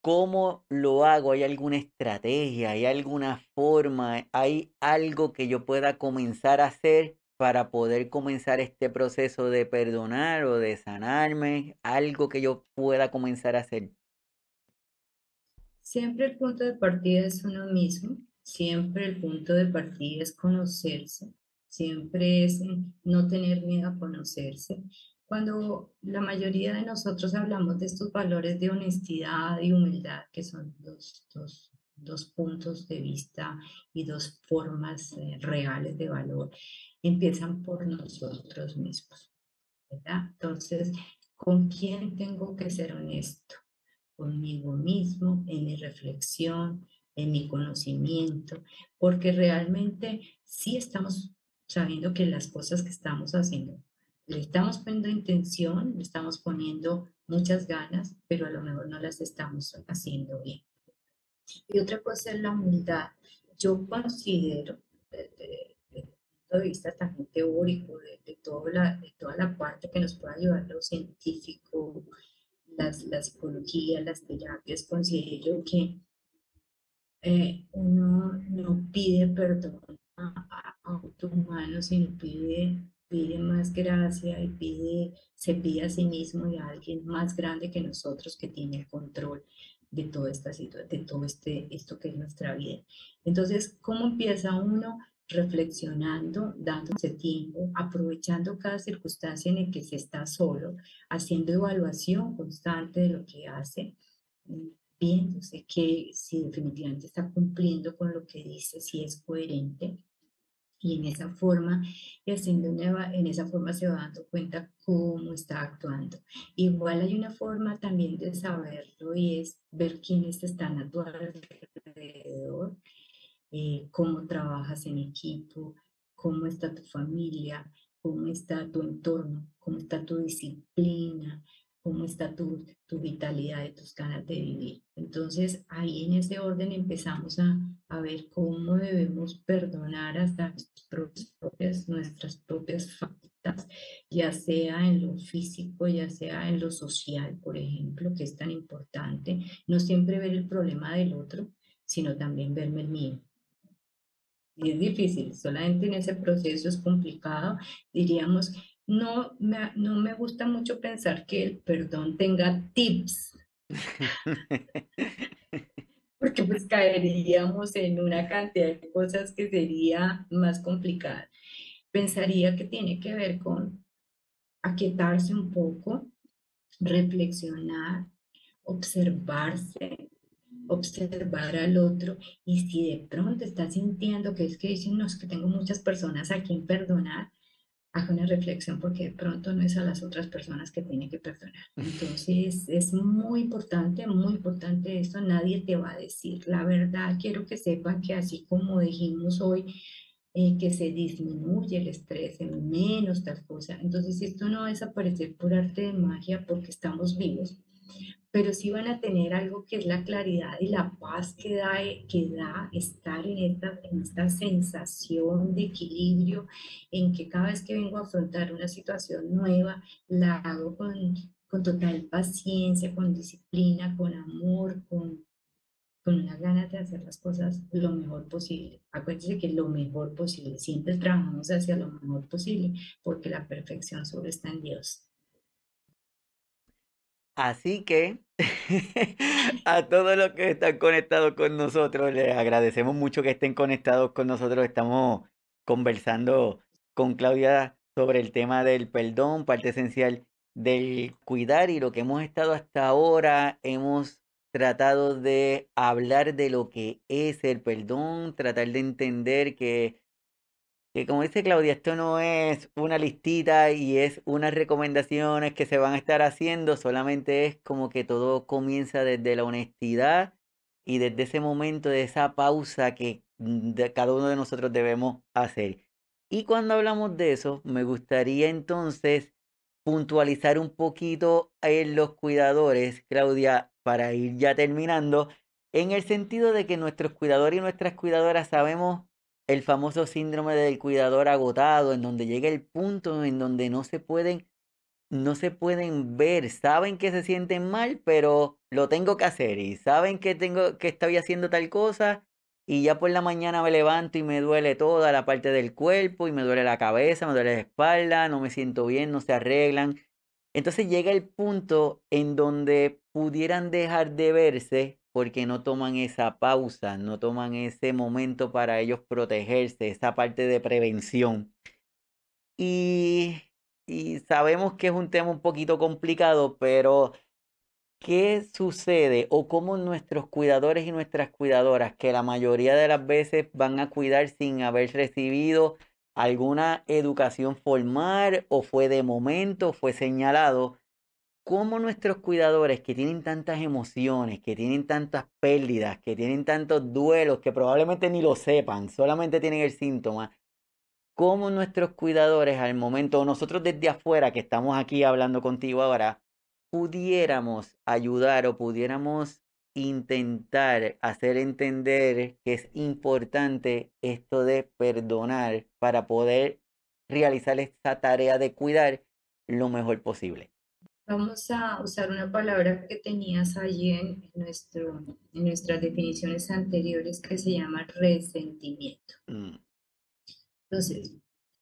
¿Cómo lo hago? ¿Hay alguna estrategia? ¿Hay alguna forma? ¿Hay algo que yo pueda comenzar a hacer para poder comenzar este proceso de perdonar o de sanarme? ¿Algo que yo pueda comenzar a hacer? Siempre el punto de partida es uno mismo, siempre el punto de partida es conocerse, siempre es no tener miedo a conocerse cuando la mayoría de nosotros hablamos de estos valores de honestidad y humildad, que son dos, dos, dos puntos de vista y dos formas eh, reales de valor, empiezan por nosotros mismos. Entonces, ¿con quién tengo que ser honesto? Conmigo mismo, en mi reflexión, en mi conocimiento, porque realmente sí estamos sabiendo que las cosas que estamos haciendo le estamos poniendo intención, le estamos poniendo muchas ganas, pero a lo mejor no las estamos haciendo bien. Y otra cosa es la humildad. Yo considero, desde, el punto de vista también teórico, de, de, toda la, de toda la parte que nos puede ayudar lo científico, las, la psicología, las terapias, considero que eh, uno no pide perdón a, a otro humano, sino pide pide más gracia y pide, se pide a sí mismo y a alguien más grande que nosotros que tiene el control de toda esta situación, de todo este, esto que es nuestra vida. Entonces, ¿cómo empieza uno? reflexionando, dándose tiempo, aprovechando cada circunstancia en la que se está solo, haciendo evaluación constante de lo que hace, viéndose que si definitivamente está cumpliendo con lo que dice, si es coherente, y en esa forma, y haciendo en esa forma se va dando cuenta cómo está actuando. Igual hay una forma también de saberlo y es ver quiénes están a tu alrededor, eh, cómo trabajas en equipo, cómo está tu familia, cómo está tu entorno, cómo está tu disciplina, cómo está tu, tu vitalidad y tus ganas de vivir. Entonces ahí en ese orden empezamos a, a ver cómo debemos perdonar hasta nuestras propias, nuestras propias faltas, ya sea en lo físico, ya sea en lo social, por ejemplo, que es tan importante. No siempre ver el problema del otro, sino también verme el mío. Y es difícil, solamente en ese proceso es complicado. Diríamos no me, no me gusta mucho pensar que el perdón tenga tips, porque pues caeríamos en una cantidad de cosas que sería más complicada. Pensaría que tiene que ver con aquietarse un poco, reflexionar, observarse, observar al otro y si de pronto está sintiendo que es que dicen, no, es que tengo muchas personas a quien perdonar, haga una reflexión porque de pronto no es a las otras personas que tiene que perdonar. Entonces es muy importante, muy importante esto. Nadie te va a decir la verdad. Quiero que sepan que así como dijimos hoy, eh, que se disminuye el estrés en menos tal cosa. Entonces esto no va a desaparecer por arte de magia porque estamos vivos, pero sí van a tener algo que es la claridad y la paz que da, que da estar en esta, en esta sensación de equilibrio, en que cada vez que vengo a afrontar una situación nueva, la hago con, con total paciencia, con disciplina, con amor, con, con una ganas de hacer las cosas lo mejor posible. Acuérdense que lo mejor posible, siempre trabajamos hacia lo mejor posible, porque la perfección solo está en Dios. Así que a todos los que están conectados con nosotros, les agradecemos mucho que estén conectados con nosotros. Estamos conversando con Claudia sobre el tema del perdón, parte esencial del cuidar y lo que hemos estado hasta ahora. Hemos tratado de hablar de lo que es el perdón, tratar de entender que que como dice Claudia, esto no es una listita y es unas recomendaciones que se van a estar haciendo, solamente es como que todo comienza desde la honestidad y desde ese momento, de esa pausa que cada uno de nosotros debemos hacer. Y cuando hablamos de eso, me gustaría entonces puntualizar un poquito en los cuidadores, Claudia, para ir ya terminando, en el sentido de que nuestros cuidadores y nuestras cuidadoras sabemos el famoso síndrome del cuidador agotado, en donde llega el punto en donde no se pueden, no se pueden ver, saben que se sienten mal, pero lo tengo que hacer y saben que tengo que estoy haciendo tal cosa y ya por la mañana me levanto y me duele toda la parte del cuerpo y me duele la cabeza, me duele la espalda, no me siento bien, no se arreglan. Entonces llega el punto en donde pudieran dejar de verse porque no toman esa pausa, no toman ese momento para ellos protegerse, esa parte de prevención. Y, y sabemos que es un tema un poquito complicado, pero ¿qué sucede o cómo nuestros cuidadores y nuestras cuidadoras, que la mayoría de las veces van a cuidar sin haber recibido alguna educación formal o fue de momento, fue señalado, cómo nuestros cuidadores que tienen tantas emociones, que tienen tantas pérdidas, que tienen tantos duelos, que probablemente ni lo sepan, solamente tienen el síntoma, cómo nuestros cuidadores al momento, nosotros desde afuera que estamos aquí hablando contigo ahora, pudiéramos ayudar o pudiéramos intentar hacer entender que es importante esto de perdonar para poder realizar esta tarea de cuidar lo mejor posible. Vamos a usar una palabra que tenías allí en, nuestro, en nuestras definiciones anteriores que se llama resentimiento. Mm. Entonces,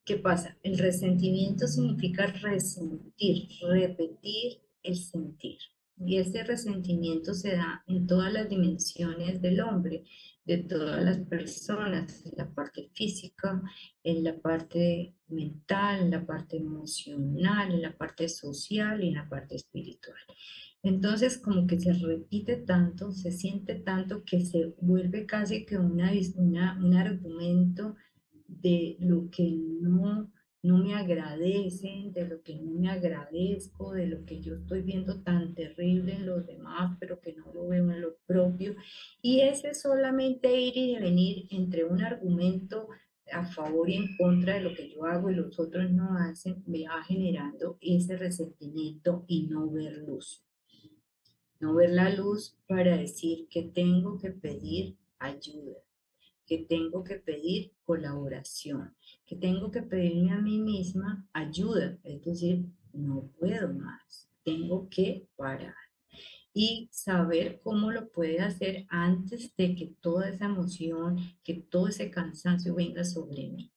¿qué pasa? El resentimiento significa resentir, repetir el sentir. Y ese resentimiento se da en todas las dimensiones del hombre de todas las personas, en la parte física, en la parte mental, en la parte emocional, en la parte social y en la parte espiritual. Entonces, como que se repite tanto, se siente tanto que se vuelve casi que una, una, un argumento de lo que no no me agradecen, de lo que no me agradezco, de lo que yo estoy viendo tan terrible en los demás, pero que no lo veo en lo propio. Y ese solamente ir y venir entre un argumento a favor y en contra de lo que yo hago y los otros no hacen, me va generando ese resentimiento y no ver luz. No ver la luz para decir que tengo que pedir ayuda, que tengo que pedir colaboración, que tengo que pedirme a mí misma ayuda, es decir, no puedo más, tengo que parar y saber cómo lo puede hacer antes de que toda esa emoción, que todo ese cansancio venga sobre mí.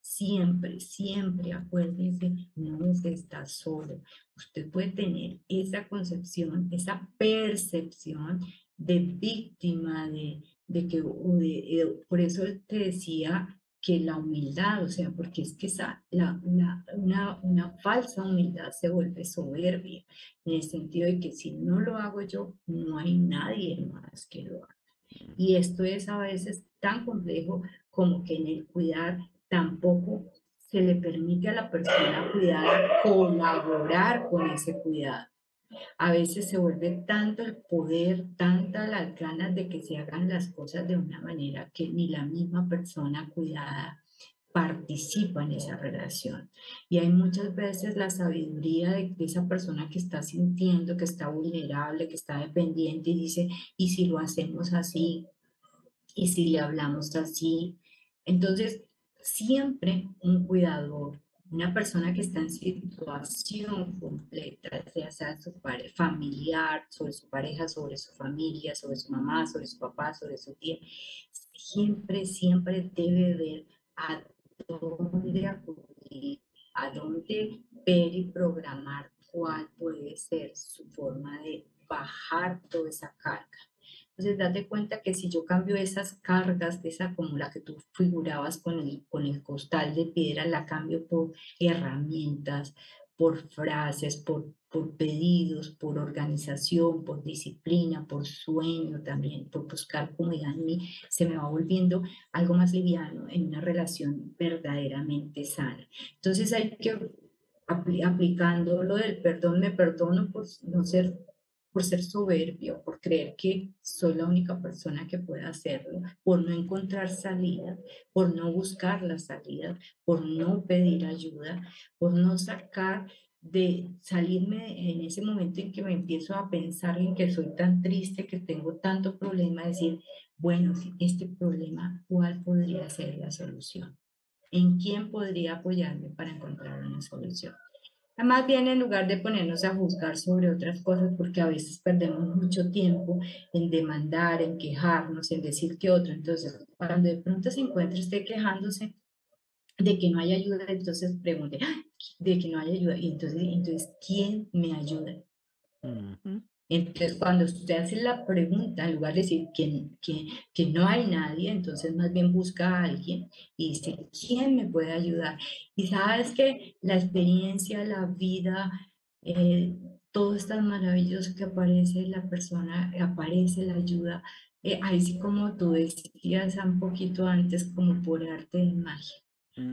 Siempre, siempre acuérdense, no se está solo. Usted puede tener esa concepción, esa percepción de víctima, de, de que, de, por eso te decía que la humildad, o sea, porque es que esa, la, una, una, falsa humildad se vuelve soberbia, en el sentido de que si no lo hago yo, no hay nadie más que lo haga. Y esto es a veces tan complejo como que en el cuidar tampoco se le permite a la persona cuidar colaborar con ese cuidado. A veces se vuelve tanto el poder, tantas las ganas de que se hagan las cosas de una manera que ni la misma persona cuidada participa en esa relación. Y hay muchas veces la sabiduría de, esa persona que está sintiendo, que está vulnerable, que está dependiente y dice, ¿y si lo hacemos así? ¿Y si le hablamos así? Entonces, siempre un cuidador una persona que está en situación completa, ya sea su familiar, sobre su pareja, sobre su familia, sobre su mamá, sobre su papá, sobre su tía, siempre, siempre debe ver a dónde acudir, a dónde ver y programar cuál puede ser su forma de bajar toda esa carga. Entonces, date cuenta que si yo cambio esas cargas de esa como que tú figurabas con el, con el costal de piedra, la cambio por herramientas, por frases, por, por pedidos, por organización, por disciplina, por sueño también, por buscar comodidad en mí, se me va volviendo algo más liviano en una relación verdaderamente sana. Entonces hay que, aplicando lo del perdón, me perdono por no ser por ser soberbio, por creer que soy la única persona que puede hacerlo, por no encontrar salida, por no buscar la salida, por no pedir ayuda, por no sacar de salirme en ese momento en que me empiezo a pensar en que soy tan triste, que tengo tanto problema, decir, bueno, este problema, ¿cuál podría ser la solución? ¿En quién podría apoyarme para encontrar una solución? Más bien en lugar de ponernos a juzgar sobre otras cosas, porque a veces perdemos mucho tiempo en demandar, en quejarnos, en decir que otro. Entonces, cuando de pronto se encuentra usted quejándose de que no hay ayuda, entonces pregunte, de que no hay ayuda. Y entonces, entonces ¿quién me ayuda? Entonces, cuando usted hace la pregunta, en lugar de decir que, que, que, no hay nadie, entonces más bien busca a alguien y dice, ¿quién me puede ayudar? Y sabes que la experiencia, la vida, eh, todo es tan que aparece la persona, aparece la ayuda, eh, así como tú decías un poquito antes, como por arte de magia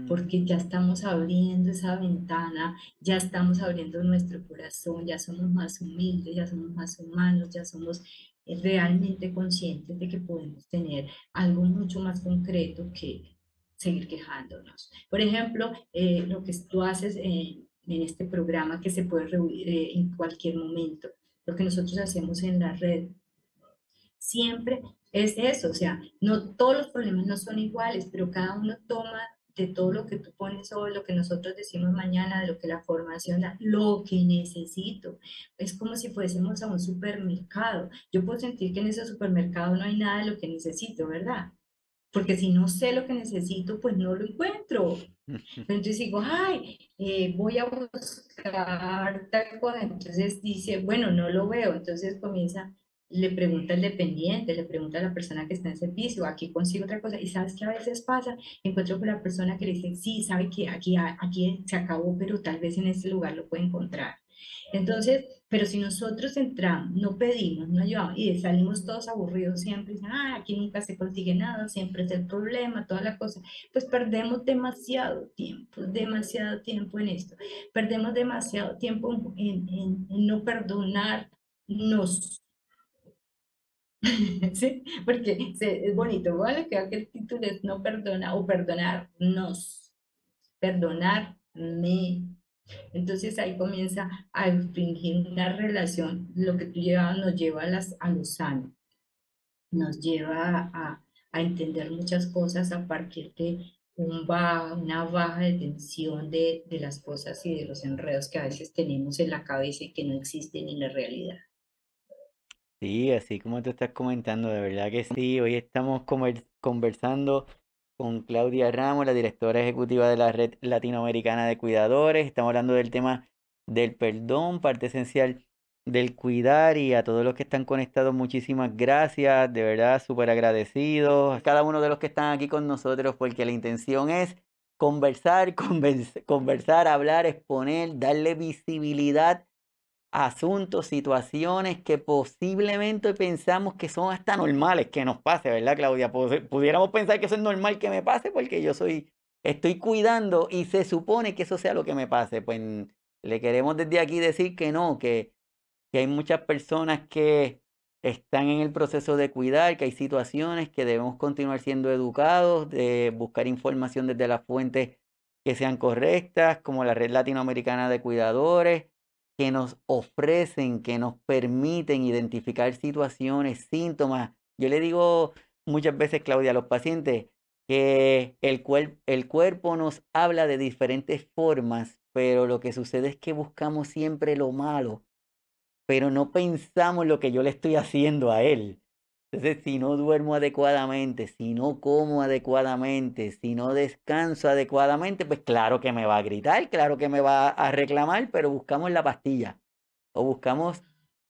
porque ya estamos abriendo esa ventana, ya estamos abriendo nuestro corazón, ya somos más humildes, ya somos más humanos, ya somos eh, realmente conscientes de que podemos tener algo mucho más concreto que seguir quejándonos. Por ejemplo, eh, lo que tú haces en, este programa que se puede reunir eh, en cualquier momento, lo que nosotros hacemos en la red, siempre es eso, o sea, no todos los problemas no son iguales, pero cada uno toma de todo lo que tú pones hoy, lo que nosotros decimos mañana, de lo que la formación da, lo que necesito. Es como si fuésemos a un supermercado. Yo puedo sentir que en ese supermercado no hay nada de lo que necesito, ¿verdad? Porque si no sé lo que necesito, pues no lo encuentro. Entonces digo, ay, eh, voy a buscar tal cosa. Entonces dice, bueno, no lo veo. Entonces comienza le pregunta al dependiente, le pregunta a la persona que está en servicio, aquí consigo otra cosa, y sabes que a veces pasa, encuentro con la persona que le dice, sí, sabe que aquí, aquí se acabó, pero tal vez en este lugar lo puede encontrar. Entonces, pero si nosotros entramos, no pedimos, no ayudamos, y salimos todos aburridos siempre, dicen, ah, aquí nunca se consigue nada, siempre es el problema, toda la cosa, pues perdemos demasiado tiempo, demasiado tiempo en esto, perdemos demasiado tiempo en, en, en no perdonarnos ¿Sí? Porque es bonito, ¿vale? que el título es no perdona o perdonarnos, perdonarme. Entonces ahí comienza a infringir una relación, lo que tú llevas nos lleva a, las, a lo sano, nos lleva a, a entender muchas cosas a partir de un una baja de tensión de, de las cosas y de los enredos que a veces tenemos en la cabeza y que no existen en la realidad. Sí, así como te estás comentando, de verdad que sí. Hoy estamos conversando con Claudia Ramos, la directora ejecutiva de la Red Latinoamericana de Cuidadores. Estamos hablando del tema del perdón, parte esencial del cuidar y a todos los que están conectados, muchísimas gracias, de verdad, súper agradecidos a cada uno de los que están aquí con nosotros, porque la intención es conversar, conversar, hablar, exponer, darle visibilidad asuntos, situaciones que posiblemente pensamos que son hasta normales que nos pase, ¿verdad, Claudia? Pudiéramos pensar que eso es normal que me pase porque yo soy, estoy cuidando y se supone que eso sea lo que me pase. Pues le queremos desde aquí decir que no, que, que hay muchas personas que están en el proceso de cuidar, que hay situaciones que debemos continuar siendo educados, de buscar información desde las fuentes que sean correctas, como la Red Latinoamericana de Cuidadores, que nos ofrecen, que nos permiten identificar situaciones, síntomas. Yo le digo muchas veces, Claudia, a los pacientes que el, el cuerpo nos habla de diferentes formas, pero lo que sucede es que buscamos siempre lo malo, pero no pensamos lo que yo le estoy haciendo a él. Entonces, si no duermo adecuadamente, si no como adecuadamente, si no descanso adecuadamente, pues claro que me va a gritar, claro que me va a reclamar, pero buscamos la pastilla o buscamos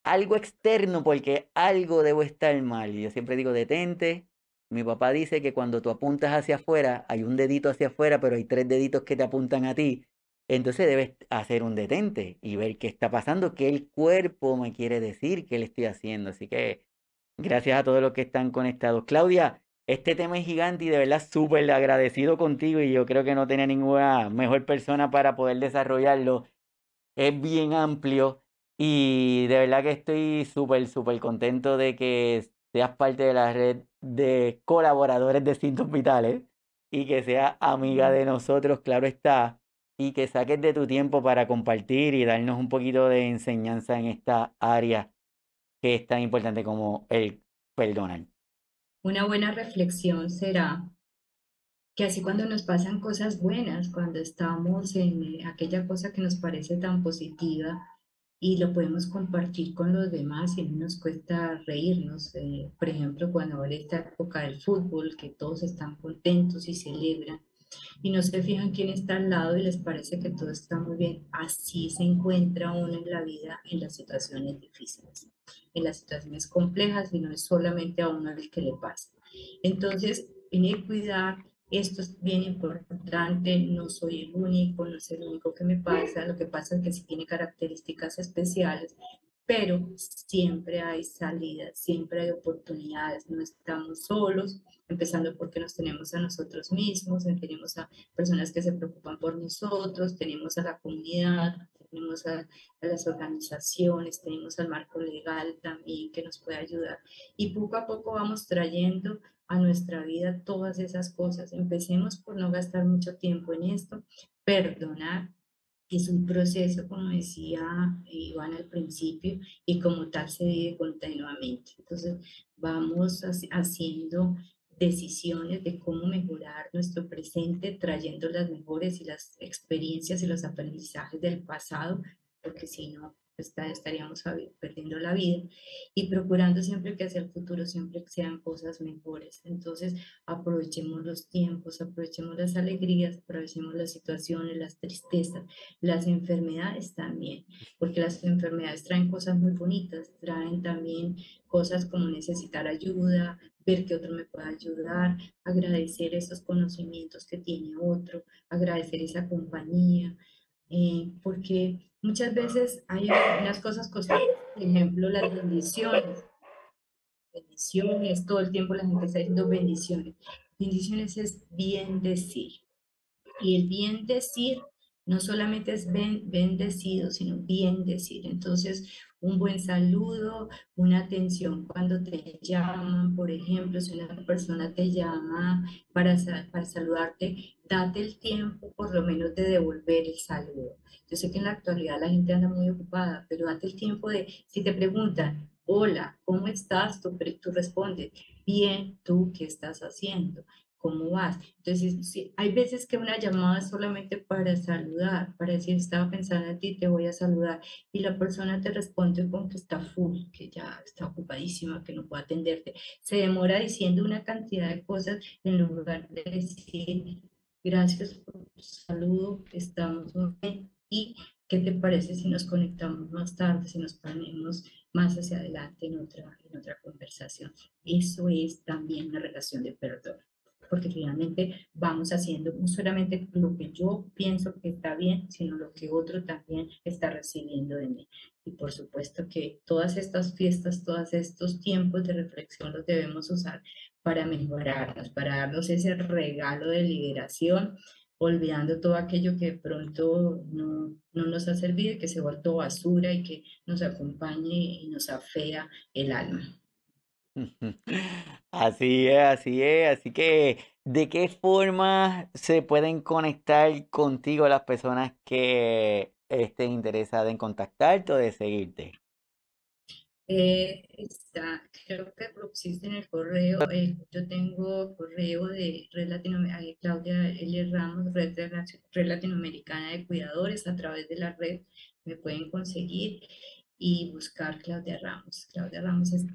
algo externo porque algo debo estar mal. Y yo siempre digo, detente. Mi papá dice que cuando tú apuntas hacia afuera, hay un dedito hacia afuera, pero hay tres deditos que te apuntan a ti. Entonces debes hacer un detente y ver qué está pasando, qué el cuerpo me quiere decir, qué le estoy haciendo. Así que gracias a todos los que están conectados. Claudia, este tema es gigante y de verdad súper agradecido contigo y yo creo que no tenía ninguna mejor persona para poder desarrollarlo. Es bien amplio y de verdad que estoy súper, súper contento de que seas parte de la red de colaboradores de Cintos Vitales y que seas amiga de nosotros, claro está, y que saques de tu tiempo para compartir y darnos un poquito de enseñanza en esta área que es tan importante como el perdonar. Una buena reflexión será que así cuando nos pasan cosas buenas, cuando estamos en aquella cosa que nos parece tan positiva, y lo podemos compartir con los demás y no nos cuesta reírnos. Eh, por ejemplo, cuando ahora esta época del fútbol, que todos están contentos y celebran y no se fijan quién está al lado y les parece que todo está muy bien. Así se encuentra uno en la vida en las situaciones difíciles, en las situaciones complejas y no es solamente a uno el que le pasa. Entonces, que cuidar esto es bien importante, no soy el único, no es el único que me pasa, lo que pasa es que sí tiene características especiales, pero siempre hay salidas, siempre hay oportunidades, no estamos solos, empezando porque nos tenemos a nosotros mismos, tenemos a personas que se preocupan por nosotros, tenemos a la comunidad, tenemos a, a, las organizaciones, tenemos al marco legal también que nos puede ayudar. Y poco a poco vamos trayendo a nuestra vida todas esas cosas. Empecemos por no gastar mucho tiempo en esto. Perdonar es un proceso, como decía Iván al principio, y como tal se vive continuamente. Entonces, vamos haciendo decisiones de cómo mejorar nuestro presente, trayendo las mejores y las experiencias y los aprendizajes del pasado, porque si no, estaríamos perdiendo la vida y procurando siempre que hacia el futuro siempre sean cosas mejores. Entonces, aprovechemos los tiempos, aprovechemos las alegrías, aprovechemos las situaciones, las tristezas, las enfermedades también, porque las enfermedades traen cosas muy bonitas, traen también cosas como necesitar ayuda, ver que otro me pueda ayudar, agradecer esos conocimientos que tiene otro, agradecer esa compañía, eh, porque muchas veces hay unas cosas costosas, por ejemplo, las bendiciones. Bendiciones, todo el tiempo la gente está diciendo bendiciones. Bendiciones es bien decir. Y el bien decir no solamente es bendecido, sino bien decir. Entonces, un buen saludo, una atención cuando te llaman, por ejemplo, si una persona te llama para, para saludarte, date el tiempo por lo menos de devolver el saludo. Yo sé que en la actualidad la gente anda muy ocupada, pero date el tiempo de, si te preguntan, hola, ¿cómo estás? Tú, tú respondes, bien, ¿tú qué estás haciendo? ¿cómo vas? Entonces, hay veces que una llamada es solamente para saludar, para decir, estaba pensando en ti, te voy a saludar, y la persona te responde con que está full, que ya está ocupadísima, que no puede atenderte. Se demora diciendo una cantidad de cosas en lugar de decir, gracias por tu saludo, estamos bien, y ¿qué te parece si nos conectamos más tarde, si nos ponemos más hacia adelante en otra, en otra conversación? Eso es también una relación de perdón porque finalmente vamos haciendo no solamente lo que yo pienso que está bien, sino lo que otro también está recibiendo de mí. Y por supuesto que todas estas fiestas, todos estos tiempos de reflexión los debemos usar para mejorarnos, para darnos ese regalo de liberación, olvidando todo aquello que pronto no, no nos ha servido y que se ha vuelto basura y que nos acompañe y nos afea el alma. Así es, así es. Así que, ¿de qué forma se pueden conectar contigo las personas que estén interesadas en contactarte o de seguirte? Eh, está, creo que existe en el correo. Eh, yo tengo correo de Red Latinoamericana, eh, Claudia L. Ramos, Red, Red Latinoamericana de Cuidadores. A través de la red me pueden conseguir. Y buscar Claudia Ramos. Claudia Ramos es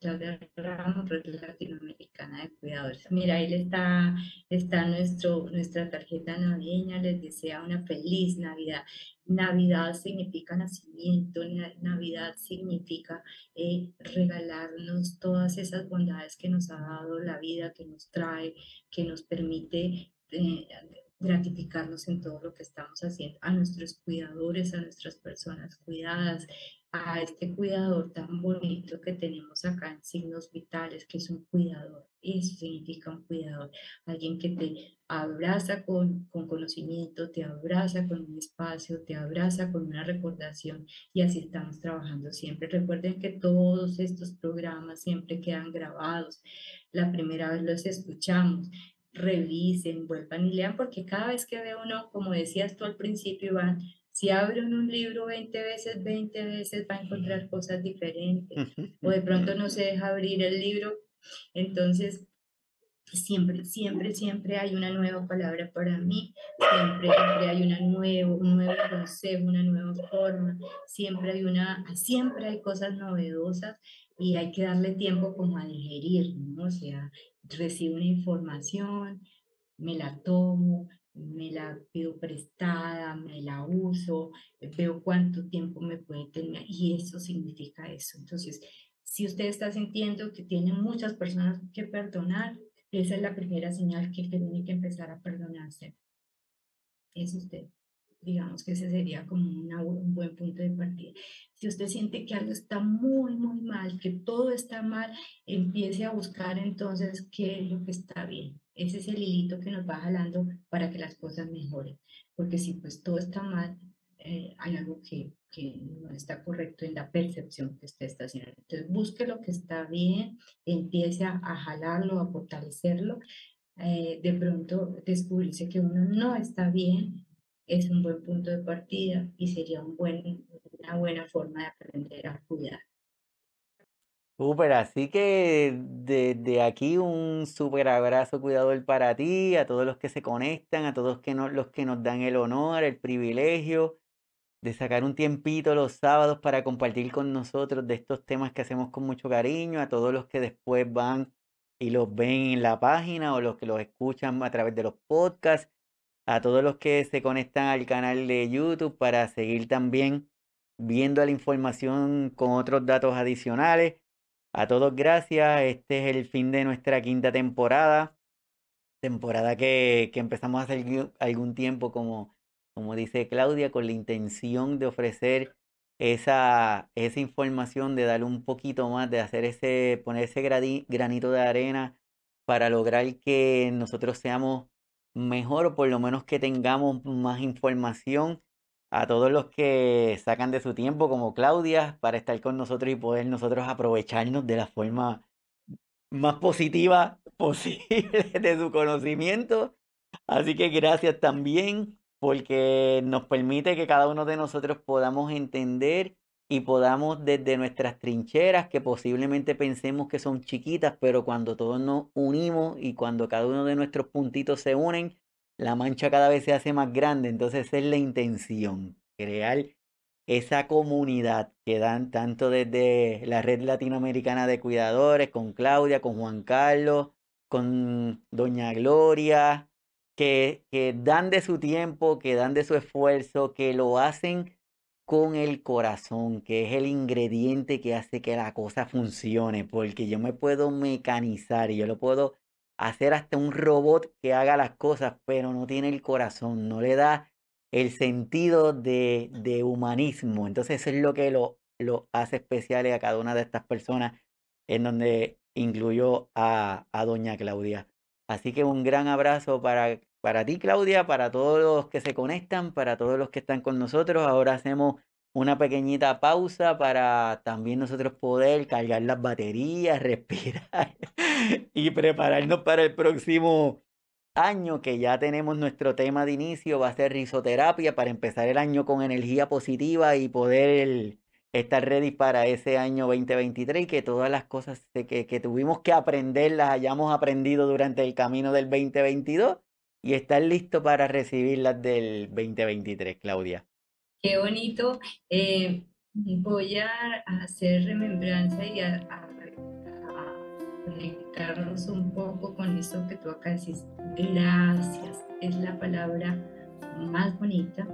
Claudia Ramos, Red Latinoamericana de Cuidadores. Mira, ahí está, está nuestro, nuestra tarjeta navideña, les desea una feliz Navidad. Navidad significa nacimiento, Navidad significa eh, regalarnos todas esas bondades que nos ha dado la vida, que nos trae, que nos permite eh, gratificarnos en todo lo que estamos haciendo, a nuestros cuidadores, a nuestras personas cuidadas, a este cuidador tan bonito que tenemos acá en signos vitales, que es un cuidador. Eso significa un cuidador, alguien que te abraza con, con conocimiento, te abraza con un espacio, te abraza con una recordación y así estamos trabajando siempre. Recuerden que todos estos programas siempre quedan grabados. La primera vez los escuchamos revisen, vuelvan y lean, porque cada vez que ve uno, como decías tú al principio, Iván, si abren un libro 20 veces, 20 veces va a encontrar cosas diferentes. O de pronto no se deja abrir el libro. Entonces, siempre, siempre, siempre hay una nueva palabra para mí, siempre, siempre hay una nuevo, un nuevo consejo, una nueva forma, siempre hay, una, siempre hay cosas novedosas y hay que darle tiempo como a digerir, ¿no? O sea, recibo una información, me la tomo, me la pido prestada, me la uso, veo cuánto tiempo me puede tener y eso significa eso. Entonces, si usted está sintiendo que tiene muchas personas que perdonar, esa es la primera señal que tiene que empezar a perdonarse. Es usted. Digamos que ese sería como un buen punto de partida. Si usted siente que algo está muy, muy mal, que todo está mal, empiece a buscar entonces qué es lo que está bien. Ese es el hilito que nos va jalando para que las cosas mejoren. Porque si pues todo está mal, eh, hay algo que, que, no está correcto en la percepción que usted está haciendo. Entonces busque lo que está bien, empiece a, jalarlo, a fortalecerlo. Eh, de pronto descubrirse que uno no está bien es un buen punto de partida y sería un buen, una buena forma de aprender a cuidar. Súper, así que desde aquí un súper abrazo cuidador para ti, a todos los que se conectan, a todos que los que nos dan el honor, el privilegio de sacar un tiempito los sábados para compartir con nosotros de estos temas que hacemos con mucho cariño, a todos los que después van y los ven en la página o los que los escuchan a través de los podcasts a todos los que se conectan al canal de YouTube para seguir también viendo la información con otros datos adicionales. A todos gracias. Este es el fin de nuestra quinta temporada. Temporada que, que empezamos hace algún tiempo, como, como dice Claudia, con la intención de ofrecer esa, esa información, de darle un poquito más, de hacer ese, poner ese granito de arena para lograr que nosotros seamos mejor o por lo menos que tengamos más información a todos los que sacan de su tiempo como Claudia para estar con nosotros y poder nosotros aprovecharnos de la forma más positiva posible de su conocimiento. Así que gracias también porque nos permite que cada uno de nosotros podamos entender y podamos desde nuestras trincheras, que posiblemente pensemos que son chiquitas, pero cuando todos nos unimos y cuando cada uno de nuestros puntitos se unen, la mancha cada vez se hace más grande. Entonces es la intención, crear esa comunidad que dan tanto desde la red latinoamericana de cuidadores, con Claudia, con Juan Carlos, con Doña Gloria, que, que dan de su tiempo, que dan de su esfuerzo, que lo hacen con el corazón, que es el ingrediente que hace que la cosa funcione, porque yo me puedo mecanizar y yo lo puedo hacer hasta un robot que haga las cosas, pero no tiene el corazón, no le da el sentido de, de humanismo. Entonces eso es lo que lo, lo hace especial a cada una de estas personas, en donde incluyó a, a doña Claudia. Así que un gran abrazo para para ti, Claudia, para todos los que se conectan, para todos los que están con nosotros. Ahora hacemos una pequeñita pausa para también nosotros poder cargar las baterías, respirar y prepararnos para el próximo año que ya tenemos nuestro tema de inicio, va a ser risoterapia para empezar el año con energía positiva y poder estar ready para ese año 2023 y que todas las cosas que, que tuvimos que aprender las hayamos aprendido durante el camino del 2022 y estar listo para recibir las del 2023, Claudia. Qué bonito. Eh, Voy a, hacer remembranza y a, conectarnos un poco con eso que tú acá decís. Gracias es la palabra más bonita,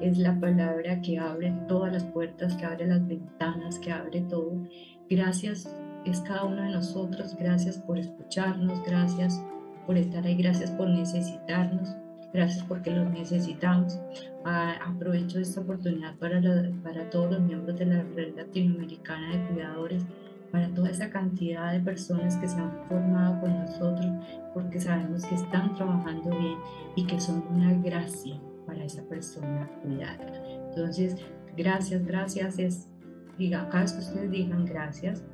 es la palabra que abre todas las puertas, que abre las ventanas, que abre todo. Gracias es cada uno de nosotros, gracias por escucharnos, gracias por estar ahí, gracias por necesitarnos. Gracias porque los necesitamos. Ah, aprovecho esta oportunidad para, para todos los miembros de la red latinoamericana de cuidadores, para toda esa cantidad de personas que se han formado con nosotros, porque sabemos que están trabajando bien y que son una gracia para esa persona cuidada. Entonces, gracias, gracias es, diga, cada vez que ustedes digan gracias,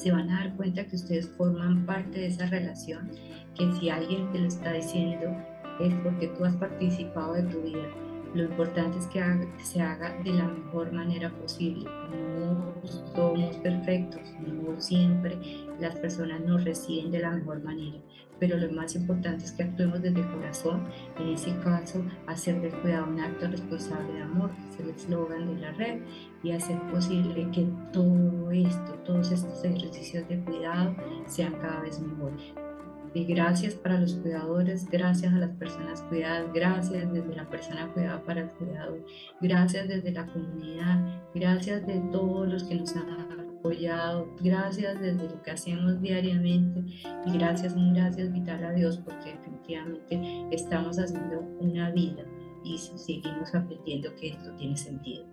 se van a dar cuenta que ustedes forman parte de esa relación, que si alguien te lo está diciendo, es porque tú has participado de tu vida. Lo importante es que se haga de la mejor manera posible. No somos perfectos, no siempre las personas nos reciben de la mejor manera, pero lo más importante es que actuemos desde el corazón. En ese caso, hacer del cuidado un acto responsable de amor, que es el eslogan de la red, y hacer posible que todo esto, todos estos ejercicios de cuidado sean cada vez mejores. Y gracias para los cuidadores, gracias a las personas cuidadas, gracias desde la persona cuidada para el cuidador, gracias desde la comunidad, gracias de todos los que nos han apoyado, gracias desde lo que hacemos diariamente y gracias, gracias vital a Dios porque definitivamente estamos haciendo una vida y seguimos aprendiendo que esto tiene sentido.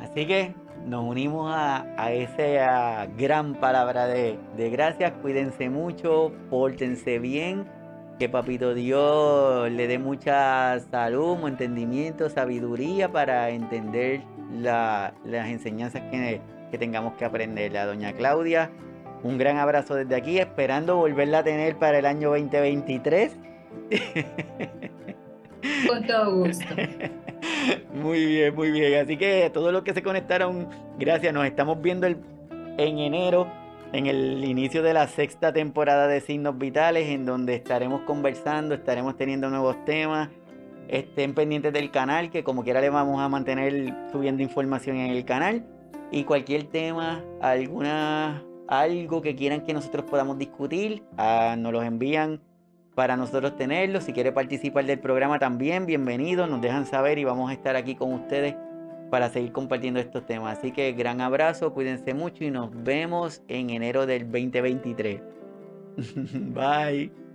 Así que nos unimos a, esa gran palabra de, gracias. Cuídense mucho, pórtense bien. Que Papito Dios le dé mucha salud, entendimiento, sabiduría para entender las enseñanzas que, que tengamos que aprender. A Doña Claudia, un gran abrazo desde aquí, esperando volverla a tener para el año 2023. Con todo gusto. Muy bien, muy bien. Así que todos los que se conectaron, gracias. Nos estamos viendo en enero, en el inicio de la sexta temporada de Signos Vitales, en donde estaremos conversando, estaremos teniendo nuevos temas. Estén pendientes del canal, que como quiera le vamos a mantener subiendo información en el canal. Y cualquier tema, alguna algo que quieran que nosotros podamos discutir, ah, nos los envían para nosotros tenerlo. Si quiere participar del programa también, bienvenido. Nos dejan saber y vamos a estar aquí con ustedes para seguir compartiendo estos temas. Así que gran abrazo, cuídense mucho y nos vemos en enero del 2023. Bye.